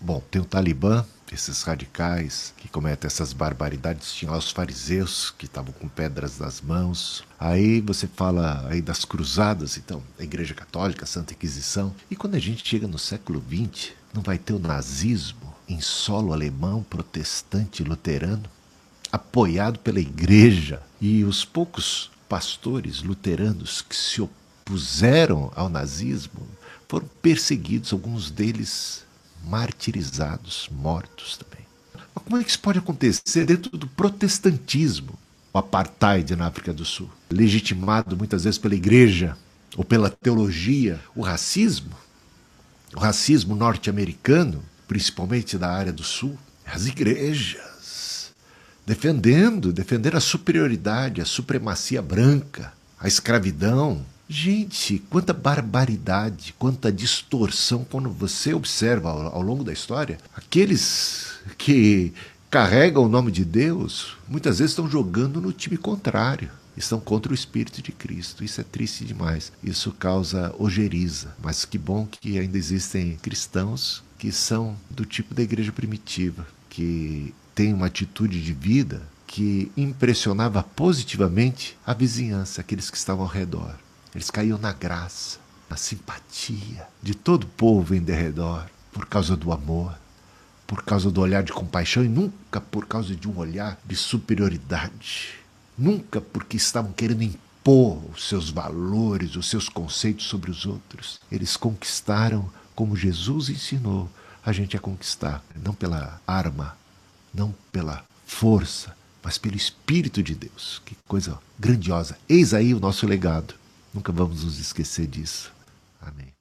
Bom, tem o Talibã, esses radicais que cometem essas barbaridades, tinha lá os fariseus que estavam com pedras nas mãos. Aí você fala aí das cruzadas, então, a Igreja Católica, a Santa Inquisição. E quando a gente chega no século XX, não vai ter o nazismo em solo alemão, protestante, luterano, apoiado pela Igreja. E os poucos pastores luteranos que se opuseram ao nazismo foram perseguidos, alguns deles martirizados, mortos também. Mas como é que isso pode acontecer dentro do protestantismo? O apartheid na África do Sul, legitimado muitas vezes pela igreja ou pela teologia, o racismo, o racismo norte-americano, principalmente da área do sul, as igrejas defendendo, defendendo a superioridade, a supremacia branca, a escravidão, Gente, quanta barbaridade, quanta distorção quando você observa ao, ao, longo da história. Aqueles que carregam o nome de Deus muitas vezes estão jogando no time contrário. Estão contra o Espírito de Cristo. Isso é triste demais. Isso causa ojeriza. Mas que bom que ainda existem cristãos que são do tipo da igreja primitiva, que têm uma atitude de vida que impressionava positivamente a vizinhança, aqueles que estavam ao redor. Eles caíam na graça, na simpatia de todo o povo em derredor, por causa do amor, por causa do olhar de compaixão e nunca por causa de um olhar de superioridade. Nunca porque estavam querendo impor os seus valores, os seus conceitos sobre os outros. Eles conquistaram como Jesus ensinou a gente a conquistar, não pela arma, não pela força, mas pelo Espírito de Deus. Que coisa grandiosa. Eis aí o nosso legado. Nunca vamos nos esquecer disso. Amém.